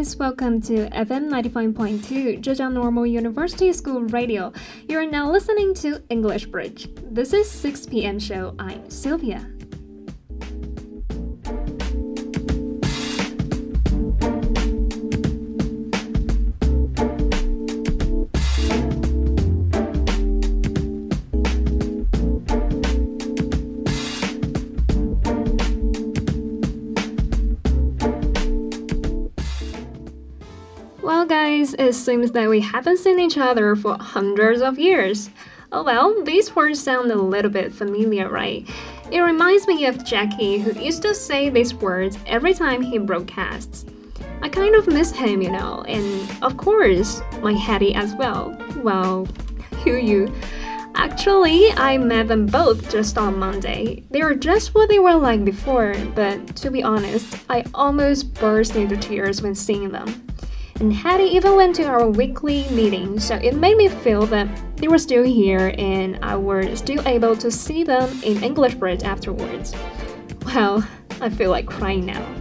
Guys, welcome to FM 95.2 Zhejiang Normal University School Radio. You are now listening to English Bridge. This is 6 p.m. show. I'm Sylvia. It seems that we haven't seen each other for hundreds of years. Oh well, these words sound a little bit familiar, right? It reminds me of Jackie, who used to say these words every time he broadcasts. I kind of miss him, you know, and of course, my Hattie as well. Well, who you? Actually, I met them both just on Monday. They are just what they were like before, but to be honest, I almost burst into tears when seeing them and Hattie even went to our weekly meeting, so it made me feel that they were still here and I were still able to see them in English Bridge afterwards. Well, I feel like crying now.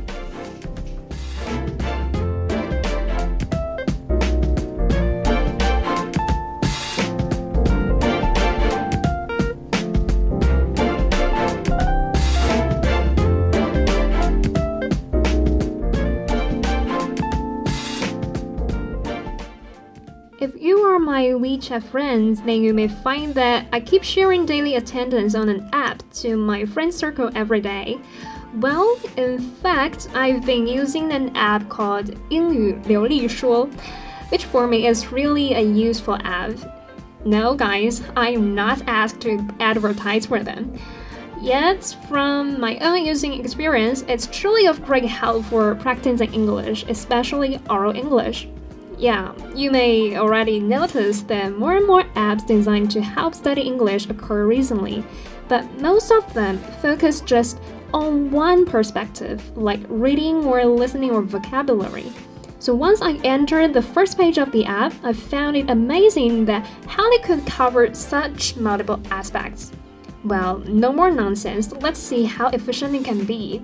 my WeChat friends, then you may find that I keep sharing daily attendance on an app to my friend circle every day. Well, in fact, I've been using an app called 英语流利说, which for me is really a useful app. No, guys, I am not asked to advertise for them. Yet, from my own using experience, it's truly of great help for practicing English, especially oral English. Yeah, you may already notice that more and more apps designed to help study English occur recently, but most of them focus just on one perspective, like reading or listening or vocabulary. So once I entered the first page of the app, I found it amazing that how they could cover such multiple aspects. Well, no more nonsense. Let's see how efficient it can be.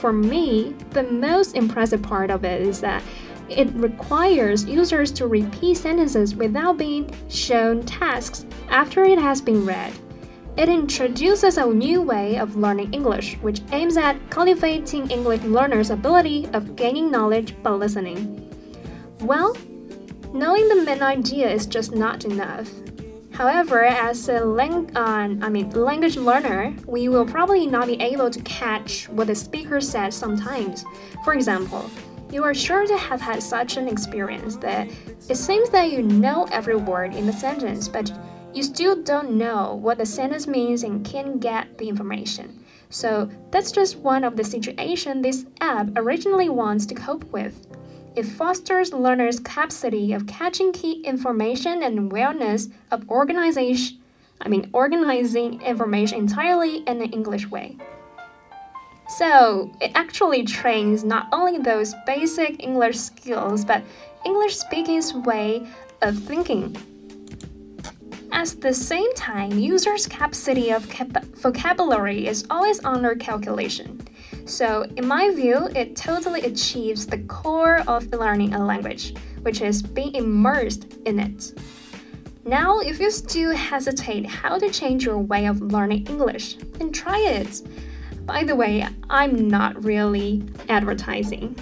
For me, the most impressive part of it is that it requires users to repeat sentences without being shown tasks after it has been read. It introduces a new way of learning English, which aims at cultivating English learners' ability of gaining knowledge by listening. Well, knowing the main idea is just not enough. However, as a lang- uh, I mean language learner, we will probably not be able to catch what the speaker says sometimes. For example, you are sure to have had such an experience that it seems that you know every word in the sentence, but you still don't know what the sentence means and can't get the information. So that's just one of the situations this app originally wants to cope with. It fosters learners' capacity of catching key information and awareness of organization I mean organizing information entirely in an English way. So, it actually trains not only those basic English skills, but English speaking's way of thinking. At the same time, users' capacity of vocabulary is always under calculation. So, in my view, it totally achieves the core of learning a language, which is being immersed in it. Now, if you still hesitate how to change your way of learning English, then try it. By the way, I'm not really advertising.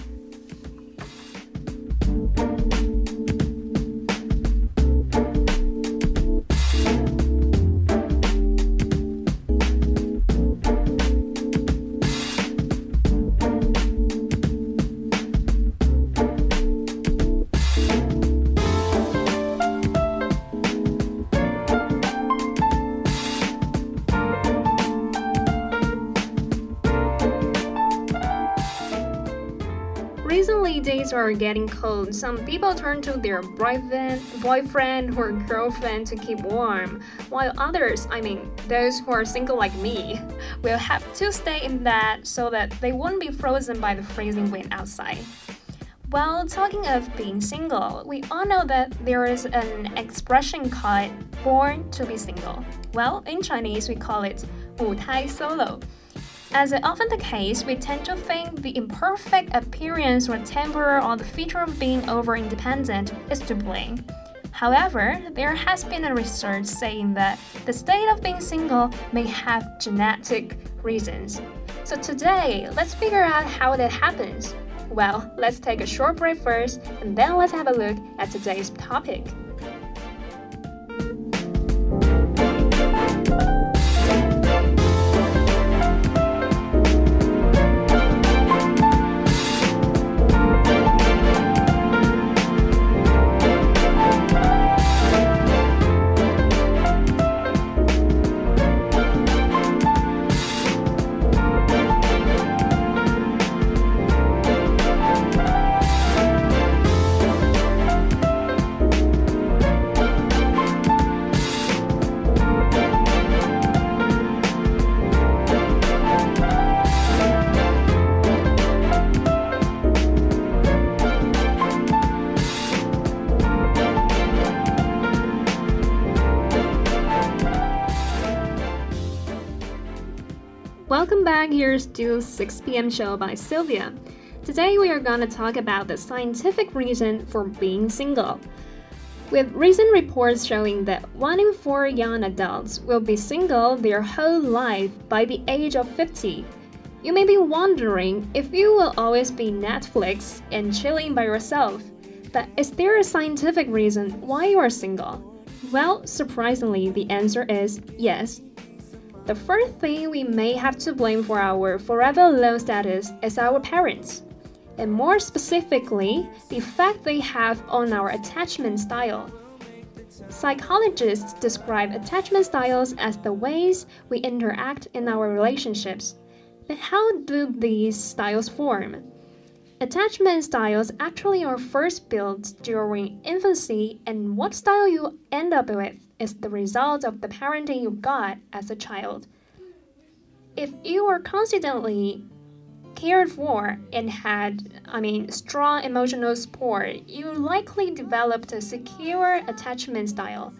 Are getting cold. Some people turn to their boyfriend, or girlfriend to keep warm, while others, I mean, those who are single like me, will have to stay in bed so that they won't be frozen by the freezing wind outside. Well, talking of being single, we all know that there is an expression called born to be single. Well, in Chinese, we call it 母胎 solo. As is often the case, we tend to think the imperfect appearance or temper or the feature of being over independent is to blame. However, there has been a research saying that the state of being single may have genetic reasons. So today, let's figure out how that happens. Well, let's take a short break first, and then let's have a look at today's topic. Stu's 6 p.m. show by Sylvia. Today we are gonna talk about the scientific reason for being single. With recent reports showing that one in four young adults will be single their whole life by the age of 50. You may be wondering if you will always be Netflix and chilling by yourself. But is there a scientific reason why you are single? Well, surprisingly, the answer is yes. The first thing we may have to blame for our forever alone status is our parents, and more specifically, the effect they have on our attachment style. Psychologists describe attachment styles as the ways we interact in our relationships. But how do these styles form? Attachment styles actually are first built during infancy, and what style you end up with is the result of the parenting you got as a child. If you were constantly cared for and had, I mean, strong emotional support, you likely developed a secure attachment style,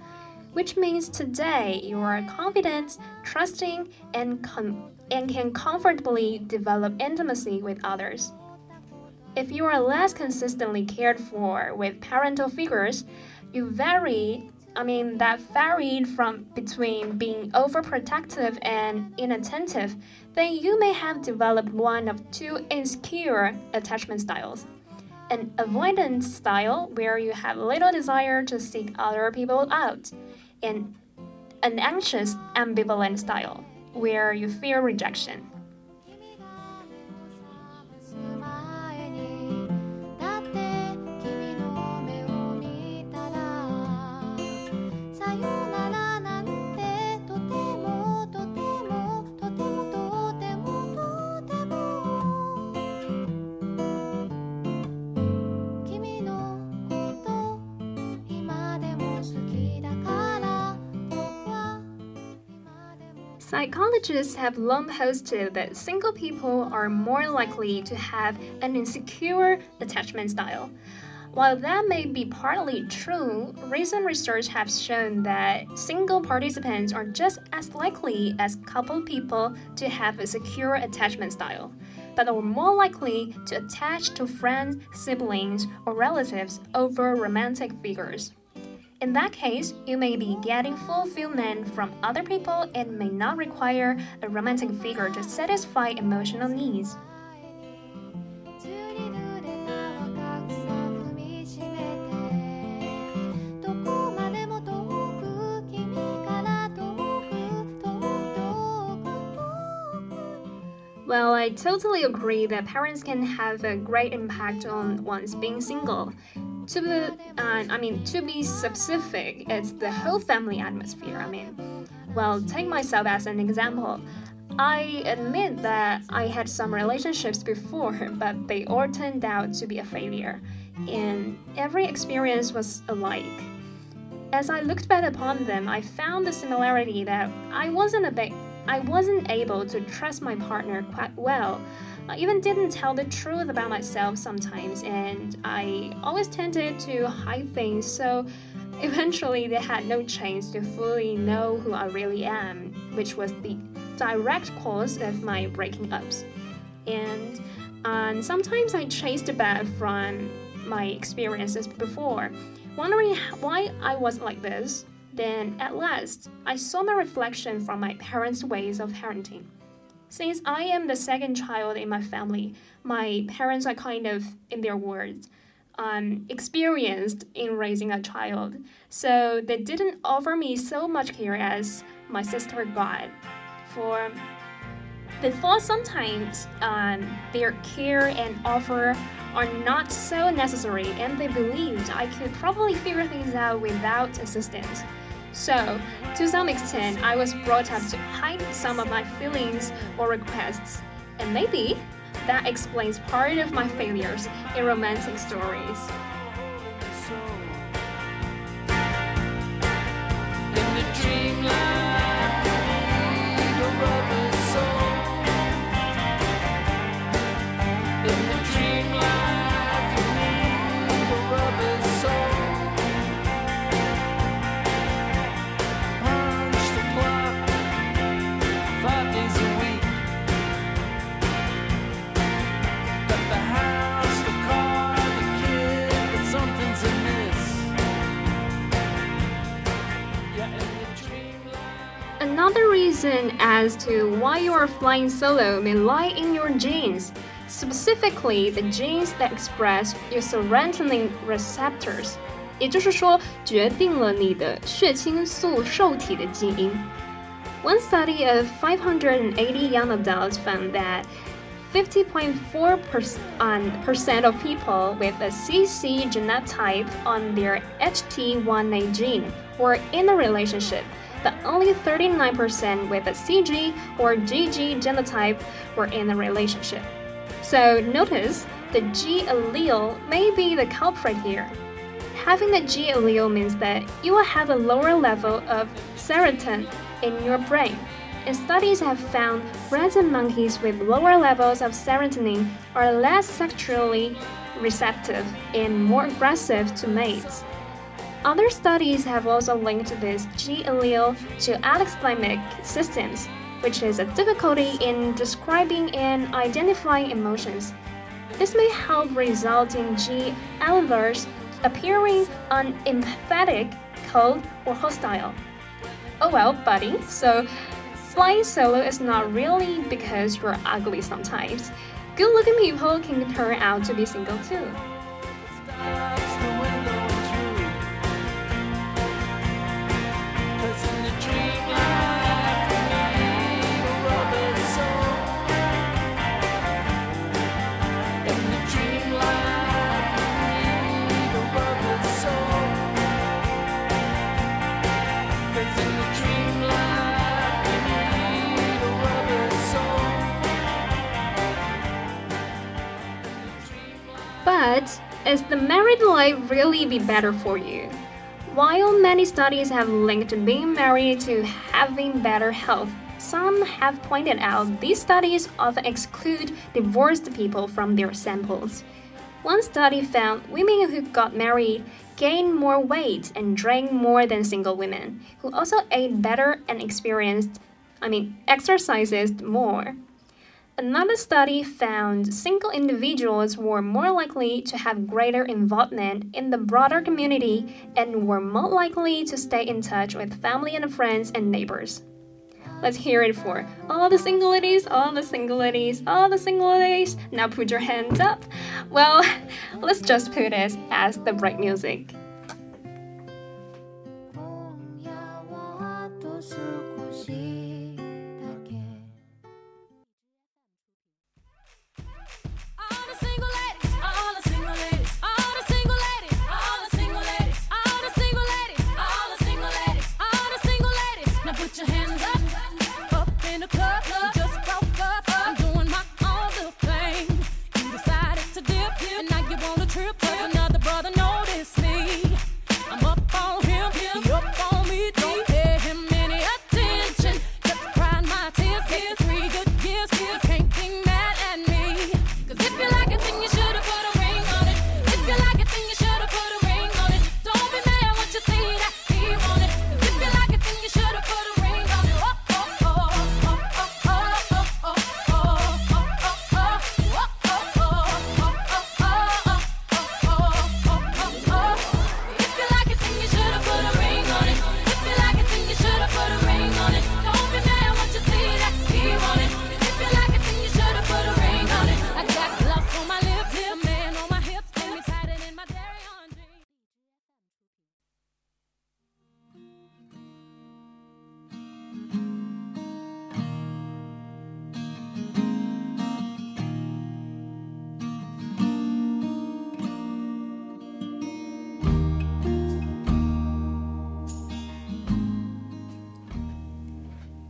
which means today you are confident, trusting, and, com- and can comfortably develop intimacy with others. If you are less consistently cared for with parental figures, you vary I mean, that varied from between being overprotective and inattentive, then you may have developed one of two insecure attachment styles. An avoidance style, where you have little desire to seek other people out, and an anxious, ambivalent style, where you fear rejection. Psychologists have long posted that single people are more likely to have an insecure attachment style. While that may be partly true, recent research has shown that single participants are just as likely as couple people to have a secure attachment style, but are more likely to attach to friends, siblings, or relatives over romantic figures. In that case, you may be getting fulfillment from other people and may not require a romantic figure to satisfy emotional needs. Well, I totally agree that parents can have a great impact on one's being single. To be, uh, I mean, to be specific, it's the whole family atmosphere. I mean, well, take myself as an example. I admit that I had some relationships before, but they all turned out to be a failure, and every experience was alike. As I looked back upon them, I found the similarity that I wasn't a bit, I wasn't able to trust my partner quite well. I even didn't tell the truth about myself sometimes, and I always tended to hide things, so eventually they had no chance to fully know who I really am, which was the direct cause of my breaking ups. And um, sometimes I chased bad from my experiences before, wondering why I was like this. Then at last, I saw my reflection from my parents' ways of parenting. Since I am the second child in my family, my parents are kind of, in their words, um, experienced in raising a child, so they didn't offer me so much care as my sister got. For thought sometimes um, their care and offer are not so necessary, and they believed I could probably figure things out without assistance. So, to some extent, I was brought up to hide some of my feelings or requests, and maybe that explains part of my failures in romantic stories. Another as to why you are flying solo may lie in your genes, specifically the genes that express your serotonin receptors，也就是说，决定了你的血清素受体的基因。One study of 580 young adults found that 50.4% of people with a CC genotype on their HT1A gene were in a relationship but only 39% with a CG or GG genotype were in a relationship. So notice the G allele may be the culprit here. Having the G allele means that you will have a lower level of serotonin in your brain. And studies have found and monkeys with lower levels of serotonin are less sexually receptive and more aggressive to mates. Other studies have also linked this G allele to alexithymic systems, which is a difficulty in describing and identifying emotions. This may help result in G alleles appearing unempathetic, cold, or hostile. Oh well, buddy, so flying solo is not really because you're ugly sometimes. Good looking people can turn out to be single too. But is the married life really be better for you? While many studies have linked being married to having better health, some have pointed out these studies often exclude divorced people from their samples. One study found women who got married gained more weight and drank more than single women, who also ate better and experienced, I mean, exercised more. Another study found single individuals were more likely to have greater involvement in the broader community and were more likely to stay in touch with family and friends and neighbors. Let's hear it for all the single ladies, all the single ladies, all the single ladies. Now put your hands up. Well, let's just put it as the bright music.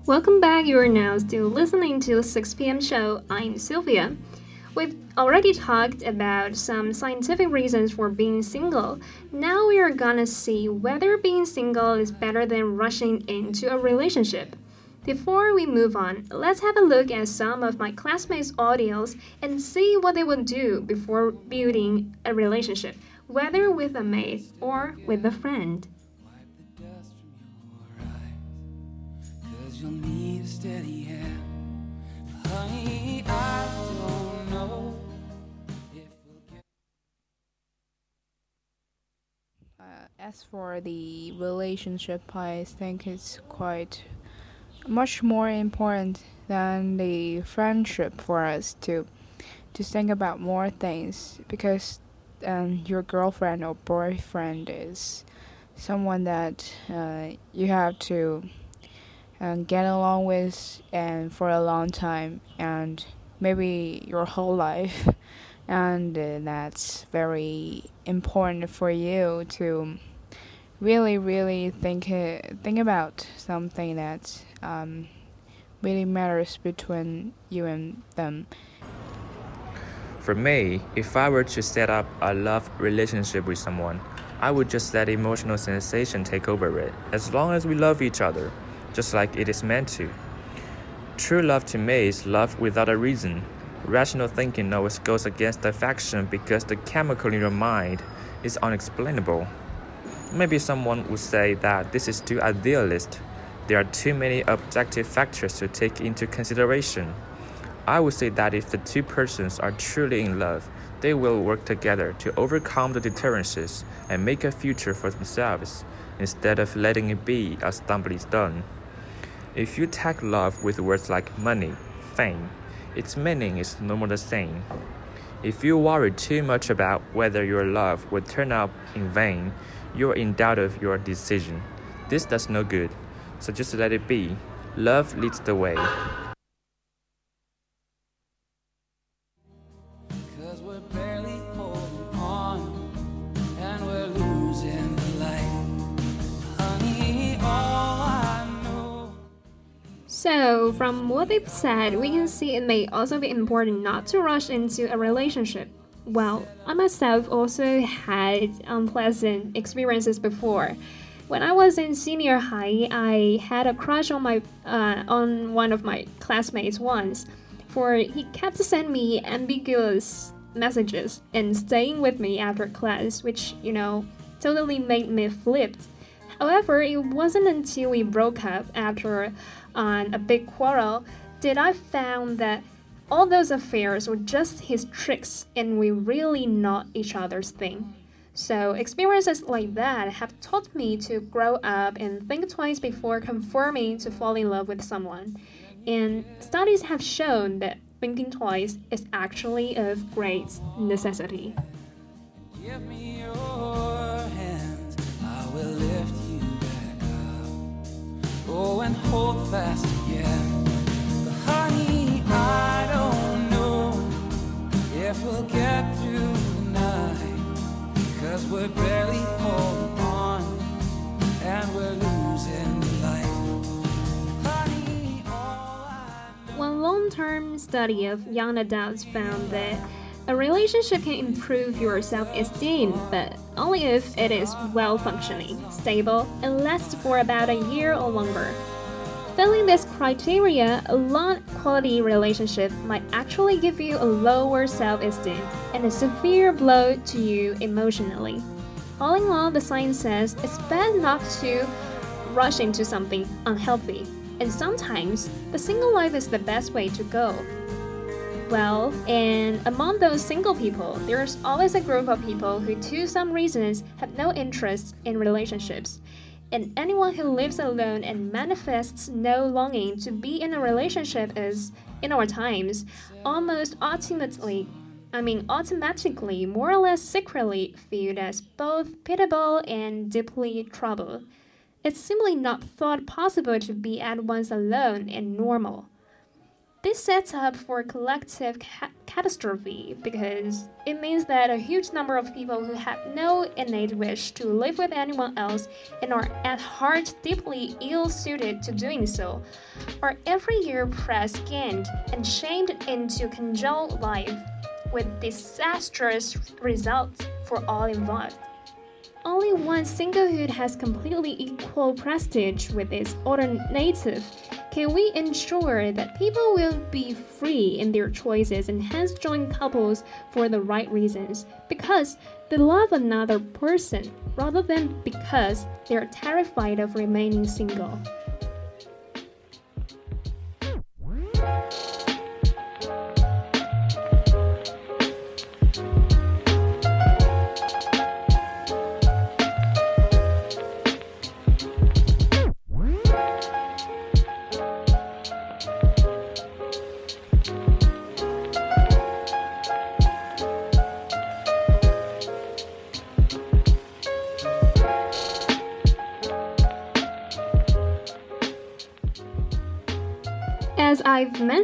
Welcome back. You are now still listening to the 6 p.m. show. I'm Sylvia. We've already talked about some scientific reasons for being single. Now we are gonna see whether being single is better than rushing into a relationship. Before we move on, let's have a look at some of my classmates' audios and see what they would do before building a relationship, whether with a mate or with a friend. As for the relationship, I think it's quite much more important than the friendship for us to to think about more things because um, your girlfriend or boyfriend is someone that uh, you have to uh, get along with and for a long time and maybe your whole life and uh, that's very important for you to really, really think uh, think about something that um, really matters between you and them. For me, if I were to set up a love relationship with someone, I would just let emotional sensation take over it, as long as we love each other, just like it is meant to. True love to me is love without a reason. Rational thinking always goes against affection because the chemical in your mind is unexplainable. Maybe someone would say that this is too idealist. There are too many objective factors to take into consideration. I would say that if the two persons are truly in love, they will work together to overcome the deterrences and make a future for themselves instead of letting it be a stumbling stone. If you tag love with words like money, fame, its meaning is no more the same. If you worry too much about whether your love will turn up in vain, you are in doubt of your decision. This does no good, so just let it be. Love leads the way. What they've said, we can see it may also be important not to rush into a relationship. Well, I myself also had unpleasant experiences before. When I was in senior high, I had a crush on my uh, on one of my classmates once, for he kept sending me ambiguous messages and staying with me after class, which you know totally made me flipped. However, it wasn't until we broke up after uh, a big quarrel did I found that all those affairs were just his tricks, and we really not each other's thing. So, experiences like that have taught me to grow up and think twice before confirming to fall in love with someone. And studies have shown that thinking twice is actually of great necessity. And hold fast again. But honey, I don't know if we'll get through tonight. Cause we're barely holding on and we're losing light. One long term study of young adults found that a relationship can improve your self esteem, but only if it is well functioning, stable, and lasts for about a year or longer. Failing this criteria, a long quality relationship might actually give you a lower self esteem and a severe blow to you emotionally. All in all, the science says it's best not to rush into something unhealthy, and sometimes the single life is the best way to go. Well, and among those single people, there's always a group of people who, to some reasons, have no interest in relationships and anyone who lives alone and manifests no longing to be in a relationship is, in our times, almost ultimately, I mean, automatically, more or less secretly viewed as both pitiable and deeply troubled. It's simply not thought possible to be at once alone and normal. This sets up for a collective ca catastrophe because it means that a huge number of people who have no innate wish to live with anyone else and are at heart deeply ill suited to doing so are every year pressed, gained, and shamed into conjugal life with disastrous results for all involved. Only one singlehood has completely equal prestige with its alternative can we ensure that people will be free in their choices and hence join couples for the right reasons because they love another person rather than because they're terrified of remaining single?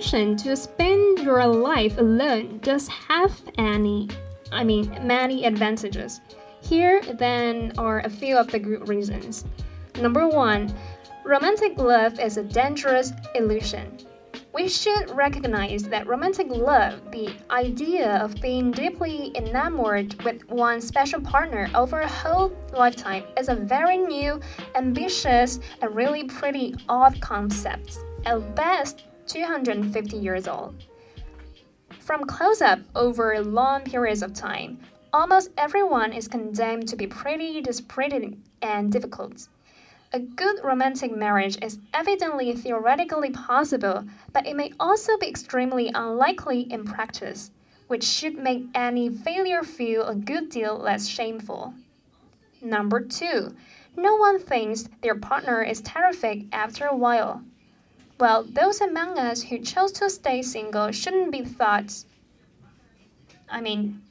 I've to spend your life alone does have any, I mean, many advantages. Here, then, are a few of the good reasons. Number one, romantic love is a dangerous illusion. We should recognize that romantic love, the idea of being deeply enamored with one special partner over a whole lifetime, is a very new, ambitious, and really pretty odd concept. At best, 250 years old. From close up over long periods of time, almost everyone is condemned to be pretty dispiriting and difficult. A good romantic marriage is evidently theoretically possible, but it may also be extremely unlikely in practice, which should make any failure feel a good deal less shameful. Number two, no one thinks their partner is terrific after a while. Well, those among us who chose to stay single shouldn't be thought. I mean,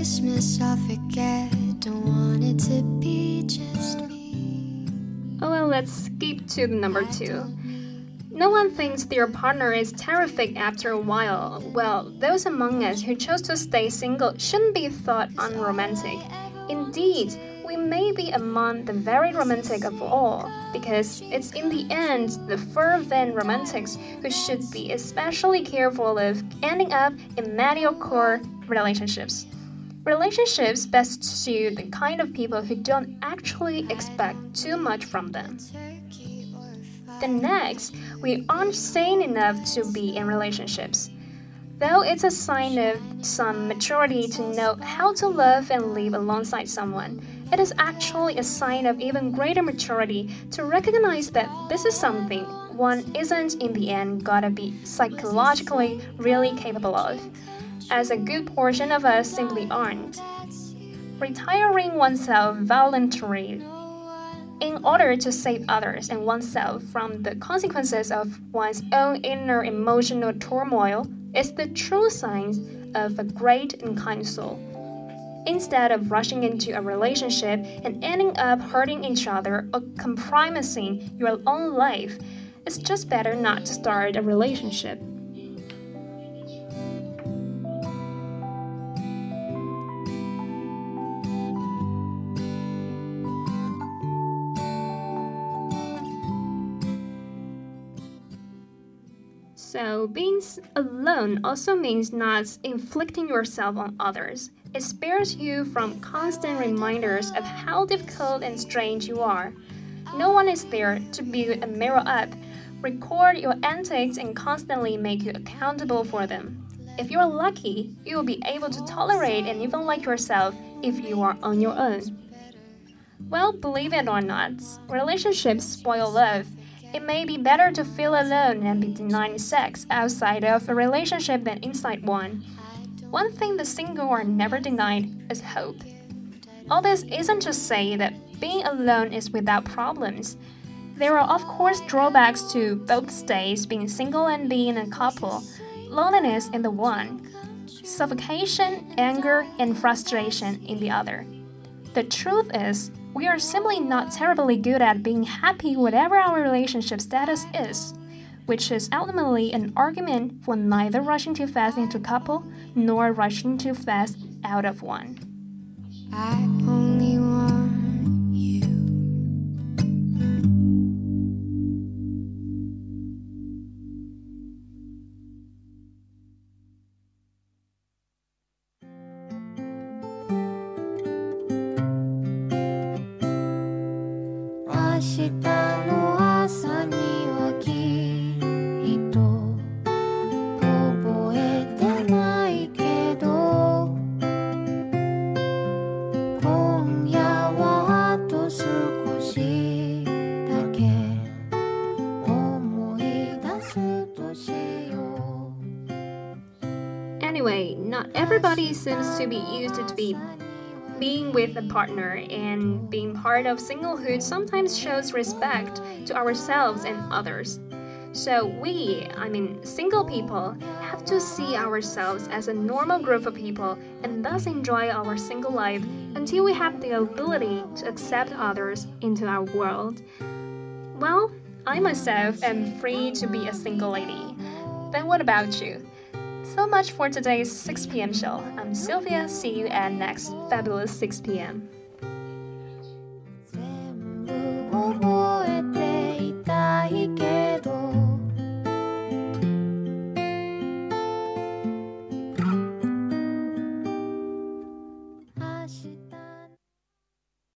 Christmas I'll forget. Don't want it to be just me. oh well, let's skip to the number two. No one thinks their partner is terrific after a while. Well, those among us who chose to stay single shouldn't be thought unromantic. Indeed, we may be among the very romantic of all, because it's in the end the fervent romantics who should be especially careful of ending up in mediocre relationships. Relationships best suit the kind of people who don't actually expect too much from them. Turkey or fire. The next, we aren't sane enough to be in relationships. Though it's a sign of some maturity to know how to love and live alongside someone, it is actually a sign of even greater maturity to recognize that this is something one isn't in the end gotta be psychologically really capable of, as a good portion of us simply aren't. Retiring oneself voluntarily in order to save others and oneself from the consequences of one's own inner emotional turmoil is the true sign of a great and kind soul. Instead of rushing into a relationship and ending up hurting each other or compromising your own life, it's just better not to start a relationship. So, being alone also means not inflicting yourself on others. It spares you from constant reminders of how difficult and strange you are. No one is there to build a mirror up, record your antics, and constantly make you accountable for them. If you're lucky, you will be able to tolerate and even like yourself if you are on your own. Well, believe it or not, relationships spoil love. It may be better to feel alone and be denied sex outside of a relationship than inside one. One thing the single are never denied is hope. All this isn't to say that being alone is without problems. There are, of course, drawbacks to both states being single and being a couple loneliness in the one, suffocation, anger, and frustration in the other. The truth is, we are simply not terribly good at being happy whatever our relationship status is, which is ultimately an argument for neither rushing too fast into a couple nor rushing too fast out of one. Anyway, not everybody seems to be used to be being with a partner and being part of singlehood sometimes shows respect to ourselves and others. So we, I mean single people, have to see ourselves as a normal group of people and thus enjoy our single life until we have the ability to accept others into our world. Well, I myself am free to be a single lady. Then what about you? So much for today's 6 p.m. show. I'm Sylvia. See you at next fabulous 6 p.m.